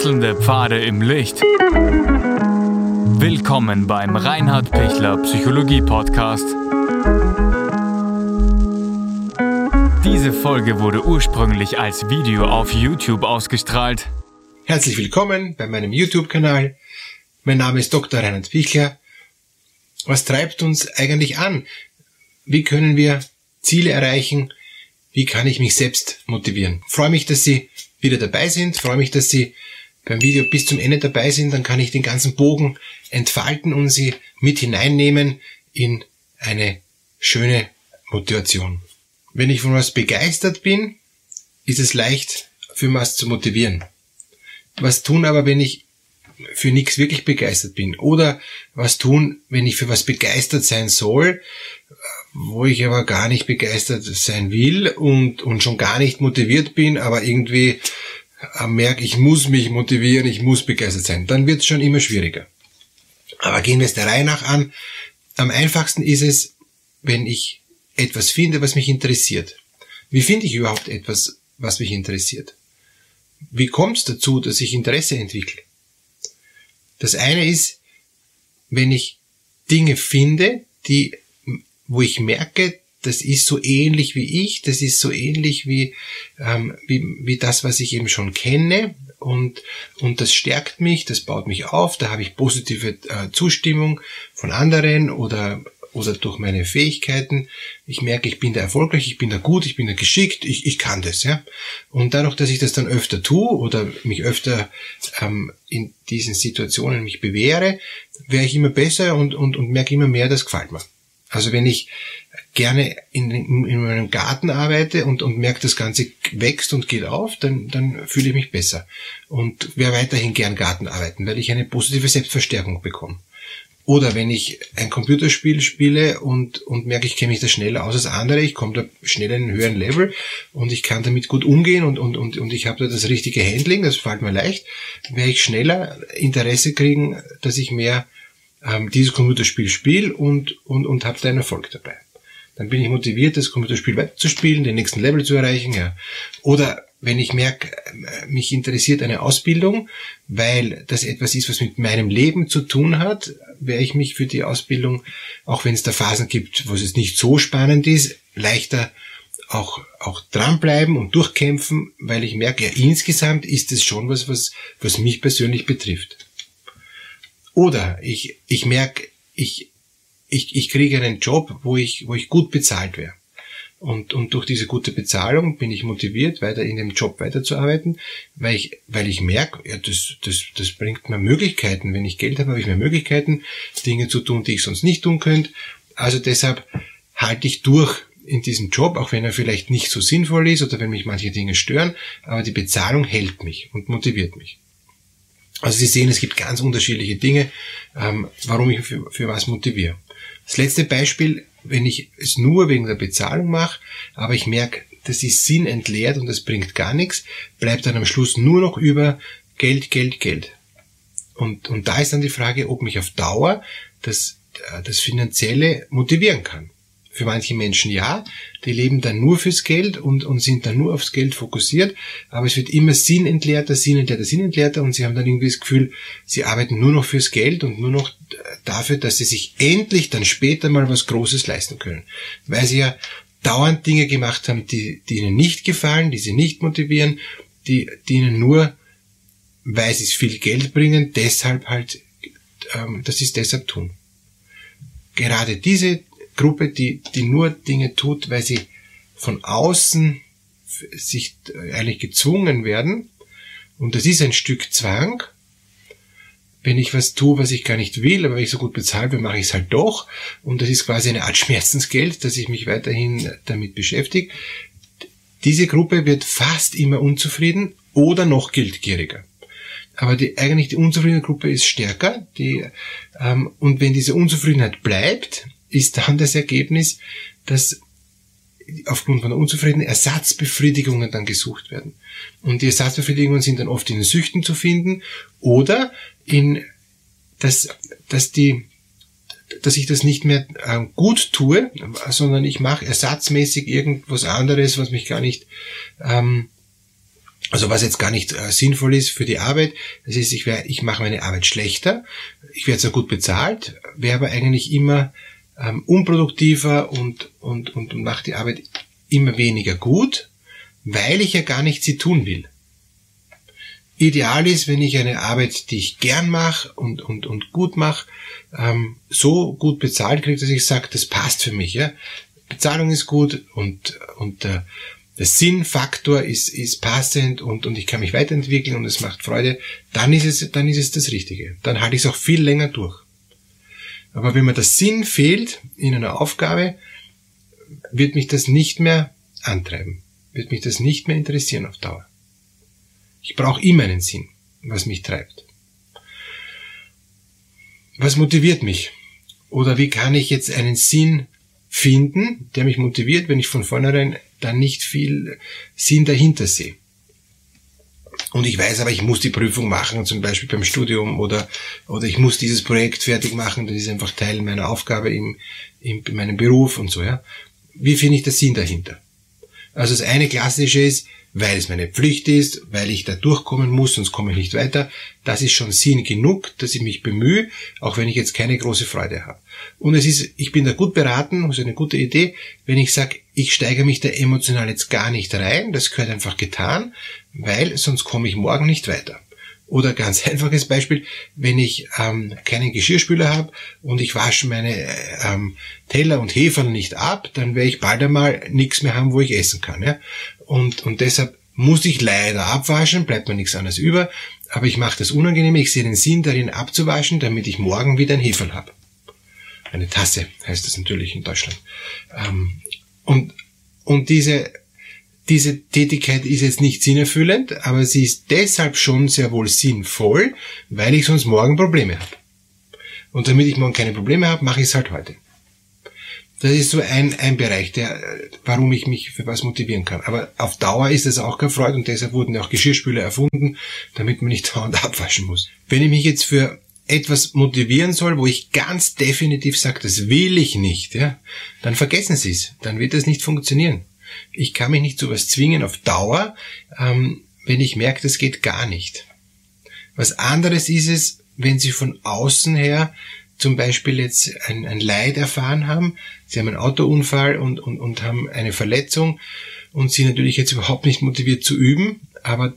Wechselnde Pfade im Licht. Willkommen beim Reinhard Pichler Psychologie Podcast. Diese Folge wurde ursprünglich als Video auf YouTube ausgestrahlt. Herzlich willkommen bei meinem YouTube-Kanal. Mein Name ist Dr. Reinhard Pichler. Was treibt uns eigentlich an? Wie können wir Ziele erreichen? Wie kann ich mich selbst motivieren? Ich freue mich, dass Sie wieder dabei sind. Ich freue mich, dass Sie beim Video bis zum Ende dabei sind. Dann kann ich den ganzen Bogen entfalten und Sie mit hineinnehmen in eine schöne Motivation. Wenn ich von was begeistert bin, ist es leicht, für was zu motivieren. Was tun aber, wenn ich für nichts wirklich begeistert bin? Oder was tun, wenn ich für was begeistert sein soll, wo ich aber gar nicht begeistert sein will und, und schon gar nicht motiviert bin, aber irgendwie merke, ich muss mich motivieren, ich muss begeistert sein, dann wird es schon immer schwieriger. Aber gehen wir es der Reihe nach an. Am einfachsten ist es, wenn ich etwas finde, was mich interessiert. Wie finde ich überhaupt etwas, was mich interessiert? Wie kommt es dazu, dass ich Interesse entwickle? Das eine ist, wenn ich Dinge finde, die wo ich merke, das ist so ähnlich wie ich, das ist so ähnlich wie, ähm, wie, wie das, was ich eben schon kenne und, und das stärkt mich, das baut mich auf, da habe ich positive äh, Zustimmung von anderen oder, oder durch meine Fähigkeiten. Ich merke, ich bin da erfolgreich, ich bin da gut, ich bin da geschickt, ich, ich kann das. Ja? Und dadurch, dass ich das dann öfter tue oder mich öfter ähm, in diesen Situationen mich bewähre, wäre ich immer besser und, und, und merke immer mehr, das gefällt mir. Also wenn ich gerne in, in meinem Garten arbeite und, und merke, das Ganze wächst und geht auf, dann, dann fühle ich mich besser. Und werde weiterhin gern Garten arbeiten, weil ich eine positive Selbstverstärkung bekomme. Oder wenn ich ein Computerspiel spiele und, und merke, ich kenne mich da schneller aus als andere, ich komme da schneller in einen höheren Level und ich kann damit gut umgehen und, und, und, und ich habe da das richtige Handling, das fällt mir leicht, werde ich schneller Interesse kriegen, dass ich mehr ähm, dieses Computerspiel spiele und, und, und habe da einen Erfolg dabei. Dann bin ich motiviert, das Computerspiel weiterzuspielen, den nächsten Level zu erreichen. Ja. Oder wenn ich merke, äh, mich interessiert eine Ausbildung, weil das etwas ist, was mit meinem Leben zu tun hat, werde ich mich für die Ausbildung, auch wenn es da Phasen gibt, wo es nicht so spannend ist, leichter auch, auch dranbleiben und durchkämpfen, weil ich merke, ja, insgesamt ist es schon was, was, was mich persönlich betrifft. Oder ich, ich merke, ich, ich, ich kriege einen Job, wo ich, wo ich gut bezahlt wäre. Und, und durch diese gute Bezahlung bin ich motiviert, weiter in dem Job weiterzuarbeiten, weil ich, weil ich merke, ja, das, das, das bringt mir Möglichkeiten. Wenn ich Geld habe, habe ich mehr Möglichkeiten, Dinge zu tun, die ich sonst nicht tun könnte. Also deshalb halte ich durch in diesem Job, auch wenn er vielleicht nicht so sinnvoll ist oder wenn mich manche Dinge stören, aber die Bezahlung hält mich und motiviert mich. Also Sie sehen, es gibt ganz unterschiedliche Dinge, ähm, warum ich für, für was motiviere. Das letzte Beispiel, wenn ich es nur wegen der Bezahlung mache, aber ich merke, das ist sinnentleert und das bringt gar nichts, bleibt dann am Schluss nur noch über Geld, Geld, Geld. Und, und da ist dann die Frage, ob mich auf Dauer das, äh, das Finanzielle motivieren kann. Für manche Menschen ja, die leben dann nur fürs Geld und, und sind dann nur aufs Geld fokussiert, aber es wird immer sinnentleerter, sinnentleerter, sinnentleerter und sie haben dann irgendwie das Gefühl, sie arbeiten nur noch fürs Geld und nur noch dafür, dass sie sich endlich dann später mal was Großes leisten können. Weil sie ja dauernd Dinge gemacht haben, die, die ihnen nicht gefallen, die sie nicht motivieren, die, die ihnen nur, weil sie es viel Geld bringen, deshalb halt, ähm, dass sie es deshalb tun. Gerade diese Gruppe, die, die nur Dinge tut, weil sie von außen sich eigentlich gezwungen werden. Und das ist ein Stück Zwang. Wenn ich was tue, was ich gar nicht will, aber wenn ich so gut bezahlt bin, mache ich es halt doch. Und das ist quasi eine Art Schmerzensgeld, dass ich mich weiterhin damit beschäftige. Diese Gruppe wird fast immer unzufrieden oder noch geldgieriger. Aber die, eigentlich die unzufriedene Gruppe ist stärker. Die, ähm, und wenn diese Unzufriedenheit bleibt, ist dann das Ergebnis, dass aufgrund von der Unzufriedenheit Ersatzbefriedigungen dann gesucht werden. Und die Ersatzbefriedigungen sind dann oft in den Süchten zu finden oder in, dass, dass die, dass ich das nicht mehr äh, gut tue, sondern ich mache ersatzmäßig irgendwas anderes, was mich gar nicht, ähm, Also was jetzt gar nicht äh, sinnvoll ist für die Arbeit, das ist, ich, wär, ich mache meine Arbeit schlechter, ich werde zwar gut bezahlt, wäre aber eigentlich immer ähm, unproduktiver und, und, und, mache die Arbeit immer weniger gut, weil ich ja gar nicht sie tun will. Ideal ist, wenn ich eine Arbeit, die ich gern mache und, und, und gut mache, ähm, so gut bezahlt kriege, dass ich sage, das passt für mich. Ja? Bezahlung ist gut und, und äh, der Sinnfaktor ist, ist passend und, und ich kann mich weiterentwickeln und es macht Freude, dann ist es, dann ist es das Richtige. Dann halte ich es auch viel länger durch. Aber wenn mir der Sinn fehlt in einer Aufgabe, wird mich das nicht mehr antreiben, wird mich das nicht mehr interessieren auf Dauer. Ich brauche immer einen Sinn, was mich treibt. Was motiviert mich? Oder wie kann ich jetzt einen Sinn finden, der mich motiviert, wenn ich von vornherein dann nicht viel Sinn dahinter sehe? Und ich weiß aber, ich muss die Prüfung machen, zum Beispiel beim Studium oder, oder ich muss dieses Projekt fertig machen, das ist einfach Teil meiner Aufgabe im, im, in meinem Beruf und so, ja. Wie finde ich den Sinn dahinter? Also das eine klassische ist, weil es meine Pflicht ist, weil ich da durchkommen muss, sonst komme ich nicht weiter. Das ist schon Sinn genug, dass ich mich bemühe, auch wenn ich jetzt keine große Freude habe. Und es ist, ich bin da gut beraten, das ist eine gute Idee, wenn ich sage, ich steige mich da emotional jetzt gar nicht rein, das gehört einfach getan, weil sonst komme ich morgen nicht weiter. Oder ganz einfaches Beispiel, wenn ich ähm, keinen Geschirrspüler habe und ich wasche meine ähm, Teller und Hefe nicht ab, dann werde ich bald einmal nichts mehr haben, wo ich essen kann. Ja? Und, und deshalb muss ich leider abwaschen, bleibt mir nichts anderes über, aber ich mache das unangenehm, ich sehe den Sinn darin abzuwaschen, damit ich morgen wieder ein Heferl habe. Eine Tasse heißt das natürlich in Deutschland. Ähm, und, und diese diese Tätigkeit ist jetzt nicht sinnerfüllend, aber sie ist deshalb schon sehr wohl sinnvoll, weil ich sonst morgen Probleme habe. Und damit ich morgen keine Probleme habe, mache ich es halt heute. Das ist so ein, ein Bereich, der, warum ich mich für was motivieren kann. Aber auf Dauer ist es auch keine Freude und deshalb wurden ja auch Geschirrspüler erfunden, damit man nicht dauernd abwaschen muss. Wenn ich mich jetzt für etwas motivieren soll, wo ich ganz definitiv sage, das will ich nicht, ja, dann vergessen Sie es. Dann wird das nicht funktionieren. Ich kann mich nicht zu was zwingen auf Dauer, ähm, wenn ich merke, das geht gar nicht. Was anderes ist es, wenn Sie von außen her zum Beispiel jetzt ein, ein Leid erfahren haben, Sie haben einen Autounfall und, und, und haben eine Verletzung und Sie natürlich jetzt überhaupt nicht motiviert zu üben, aber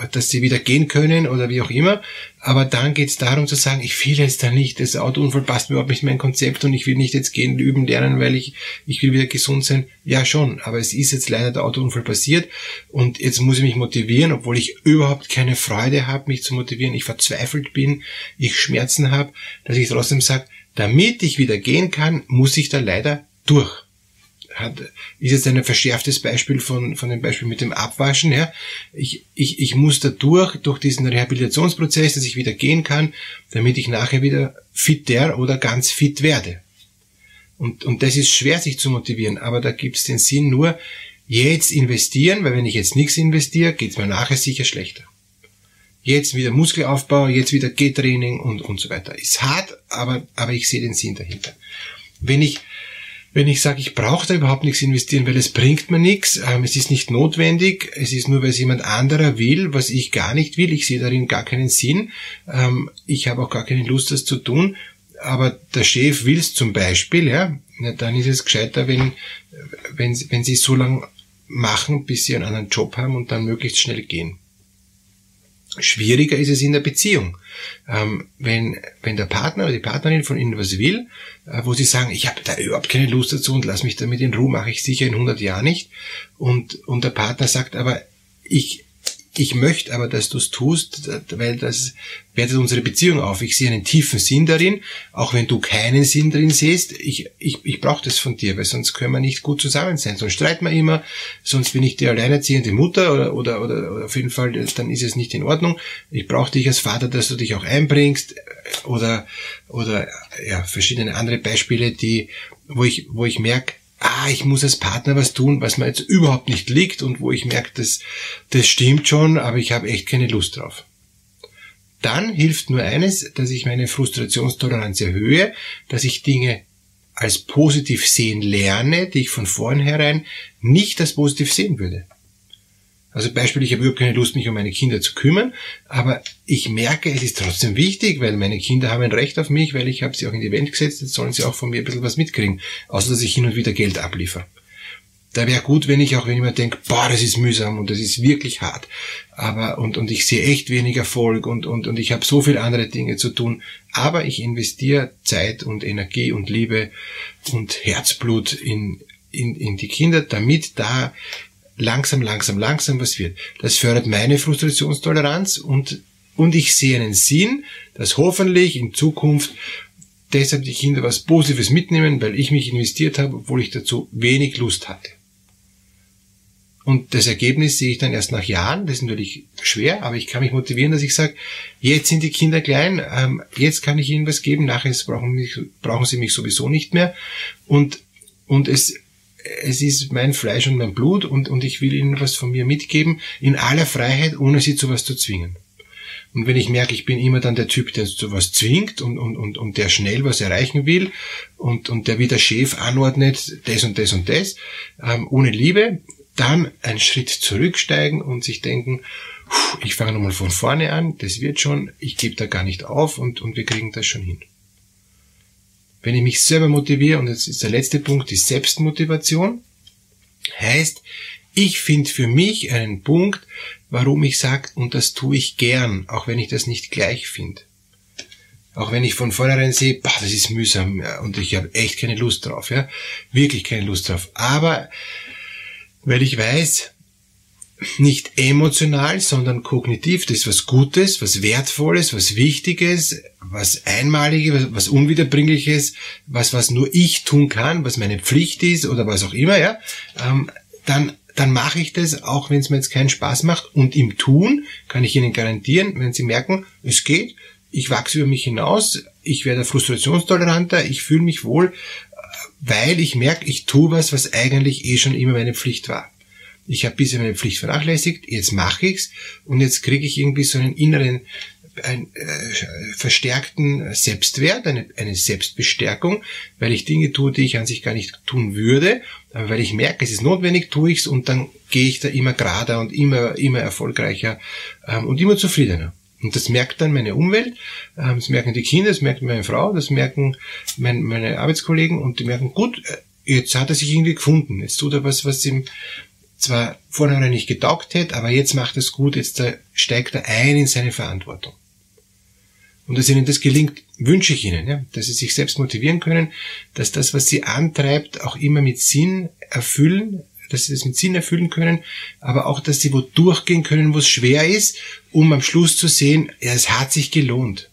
äh, dass sie wieder gehen können oder wie auch immer. Aber dann geht es darum zu sagen, ich will jetzt da nicht, das Autounfall passt mir überhaupt nicht mein Konzept und ich will nicht jetzt gehen, üben, lernen, weil ich, ich will wieder gesund sein. Ja schon, aber es ist jetzt leider der Autounfall passiert und jetzt muss ich mich motivieren, obwohl ich überhaupt keine Freude habe, mich zu motivieren, ich verzweifelt bin, ich Schmerzen habe, dass ich trotzdem sage, damit ich wieder gehen kann, muss ich da leider durch hat, ist jetzt ein verschärftes Beispiel von, von dem Beispiel mit dem Abwaschen. Ja. Ich, ich, ich muss da durch, diesen Rehabilitationsprozess, dass ich wieder gehen kann, damit ich nachher wieder fitter oder ganz fit werde. Und, und das ist schwer, sich zu motivieren, aber da gibt es den Sinn nur, jetzt investieren, weil wenn ich jetzt nichts investiere, geht es mir nachher sicher schlechter. Jetzt wieder Muskelaufbau, jetzt wieder Gehtraining und, und so weiter. Ist hart, aber, aber ich sehe den Sinn dahinter. Wenn ich wenn ich sage, ich brauche da überhaupt nichts investieren, weil es bringt mir nichts, ähm, es ist nicht notwendig, es ist nur, weil es jemand anderer will, was ich gar nicht will, ich sehe darin gar keinen Sinn, ähm, ich habe auch gar keine Lust, das zu tun, aber der Chef will es zum Beispiel, ja, dann ist es gescheiter, wenn, wenn, wenn sie so lange machen, bis sie einen anderen Job haben und dann möglichst schnell gehen. Schwieriger ist es in der Beziehung. Ähm, wenn, wenn der Partner oder die Partnerin von Ihnen was will, äh, wo Sie sagen, ich habe da überhaupt keine Lust dazu und lass mich damit in Ruhe, mache ich sicher in 100 Jahren nicht. Und, und der Partner sagt aber, ich, ich möchte aber, dass du es tust, weil das wertet unsere Beziehung auf. Ich sehe einen tiefen Sinn darin, auch wenn du keinen Sinn drin siehst. Ich, ich, ich brauche das von dir, weil sonst können wir nicht gut zusammen sein. Sonst streiten wir immer, sonst bin ich die alleinerziehende Mutter oder, oder, oder, oder auf jeden Fall, dann ist es nicht in Ordnung. Ich brauche dich als Vater, dass du dich auch einbringst oder, oder ja, verschiedene andere Beispiele, die, wo ich, wo ich merke, ah, ich muss als Partner was tun, was mir jetzt überhaupt nicht liegt und wo ich merke, das, das stimmt schon, aber ich habe echt keine Lust drauf. Dann hilft nur eines, dass ich meine Frustrationstoleranz erhöhe, dass ich Dinge als positiv sehen lerne, die ich von vornherein nicht als positiv sehen würde. Also Beispiel, ich habe überhaupt keine Lust, mich um meine Kinder zu kümmern, aber ich merke, es ist trotzdem wichtig, weil meine Kinder haben ein Recht auf mich, weil ich habe sie auch in die Welt gesetzt, jetzt sollen sie auch von mir ein bisschen was mitkriegen, außer dass ich hin und wieder Geld abliefer. Da wäre gut, wenn ich auch, wenn ich mir denke, boah, das ist mühsam und das ist wirklich hart, aber und und ich sehe echt wenig Erfolg und und und ich habe so viele andere Dinge zu tun, aber ich investiere Zeit und Energie und Liebe und Herzblut in in, in die Kinder, damit da langsam, langsam, langsam was wird. Das fördert meine Frustrationstoleranz und, und ich sehe einen Sinn, dass hoffentlich in Zukunft deshalb die Kinder was Positives mitnehmen, weil ich mich investiert habe, obwohl ich dazu wenig Lust hatte. Und das Ergebnis sehe ich dann erst nach Jahren. Das ist natürlich schwer, aber ich kann mich motivieren, dass ich sage, jetzt sind die Kinder klein, ähm, jetzt kann ich ihnen was geben, nachher brauchen, mich, brauchen sie mich sowieso nicht mehr. Und, und es es ist mein Fleisch und mein Blut und, und ich will ihnen was von mir mitgeben, in aller Freiheit, ohne sie zu was zu zwingen. Und wenn ich merke, ich bin immer dann der Typ, der zu was zwingt und, und, und, und der schnell was erreichen will und, und der wie der Chef anordnet, das und das und das, ähm, ohne Liebe, dann einen Schritt zurücksteigen und sich denken, ich fange nochmal von vorne an, das wird schon, ich gebe da gar nicht auf und, und wir kriegen das schon hin. Wenn ich mich selber motiviere, und das ist der letzte Punkt, die Selbstmotivation, heißt, ich finde für mich einen Punkt, warum ich sage, und das tue ich gern, auch wenn ich das nicht gleich finde. Auch wenn ich von vornherein sehe, bah, das ist mühsam ja, und ich habe echt keine Lust drauf, ja, wirklich keine Lust drauf. Aber weil ich weiß, nicht emotional, sondern kognitiv. Das ist was Gutes, was Wertvolles, was Wichtiges, was Einmaliges, was Unwiederbringliches, was, was nur ich tun kann, was meine Pflicht ist oder was auch immer, ja, ähm, dann, dann mache ich das, auch wenn es mir jetzt keinen Spaß macht. Und im Tun kann ich Ihnen garantieren, wenn Sie merken, es geht, ich wachse über mich hinaus, ich werde frustrationstoleranter, ich fühle mich wohl, weil ich merke, ich tue was, was eigentlich eh schon immer meine Pflicht war ich habe bisher meine Pflicht vernachlässigt, jetzt mache ich's und jetzt kriege ich irgendwie so einen inneren einen, äh, verstärkten Selbstwert, eine, eine Selbstbestärkung, weil ich Dinge tue, die ich an sich gar nicht tun würde, aber weil ich merke, es ist notwendig, tue ich's und dann gehe ich da immer gerader und immer immer erfolgreicher ähm, und immer zufriedener. Und das merkt dann meine Umwelt, ähm, das merken die Kinder, das merkt meine Frau, das merken mein, meine Arbeitskollegen und die merken, gut, äh, jetzt hat er sich irgendwie gefunden, jetzt tut er was, was ihm zwar vorher nicht getaugt hätte, aber jetzt macht es gut, jetzt steigt er ein in seine Verantwortung. Und dass ihnen das gelingt, wünsche ich ihnen, ja, dass sie sich selbst motivieren können, dass das, was sie antreibt, auch immer mit Sinn erfüllen, dass sie das mit Sinn erfüllen können, aber auch, dass sie wo durchgehen können, wo es schwer ist, um am Schluss zu sehen, ja, es hat sich gelohnt.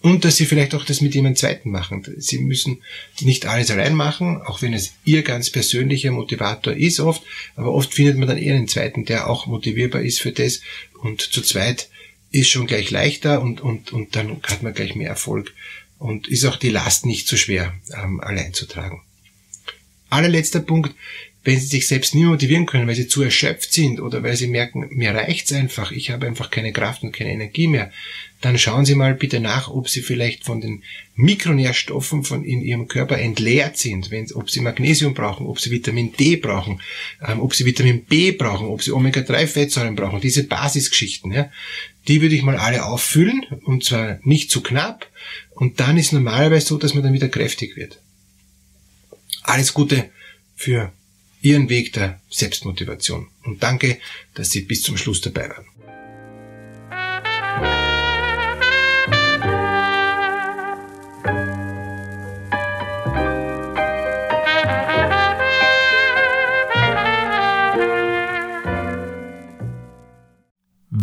Und dass sie vielleicht auch das mit jemand Zweiten machen. Sie müssen nicht alles allein machen, auch wenn es ihr ganz persönlicher Motivator ist oft, aber oft findet man dann eher einen Zweiten, der auch motivierbar ist für das und zu zweit ist schon gleich leichter und, und, und dann hat man gleich mehr Erfolg und ist auch die Last nicht so schwer ähm, allein zu tragen. Allerletzter Punkt, wenn sie sich selbst nie motivieren können, weil sie zu erschöpft sind oder weil sie merken, mir reicht's einfach, ich habe einfach keine Kraft und keine Energie mehr, dann schauen Sie mal bitte nach, ob Sie vielleicht von den Mikronährstoffen von in Ihrem Körper entleert sind, wenn, ob Sie Magnesium brauchen, ob Sie Vitamin D brauchen, ähm, ob Sie Vitamin B brauchen, ob Sie Omega-3-Fettsäuren brauchen, diese Basisgeschichten, ja, die würde ich mal alle auffüllen und zwar nicht zu knapp und dann ist normalerweise so, dass man dann wieder kräftig wird. Alles Gute für Ihren Weg der Selbstmotivation und danke, dass Sie bis zum Schluss dabei waren.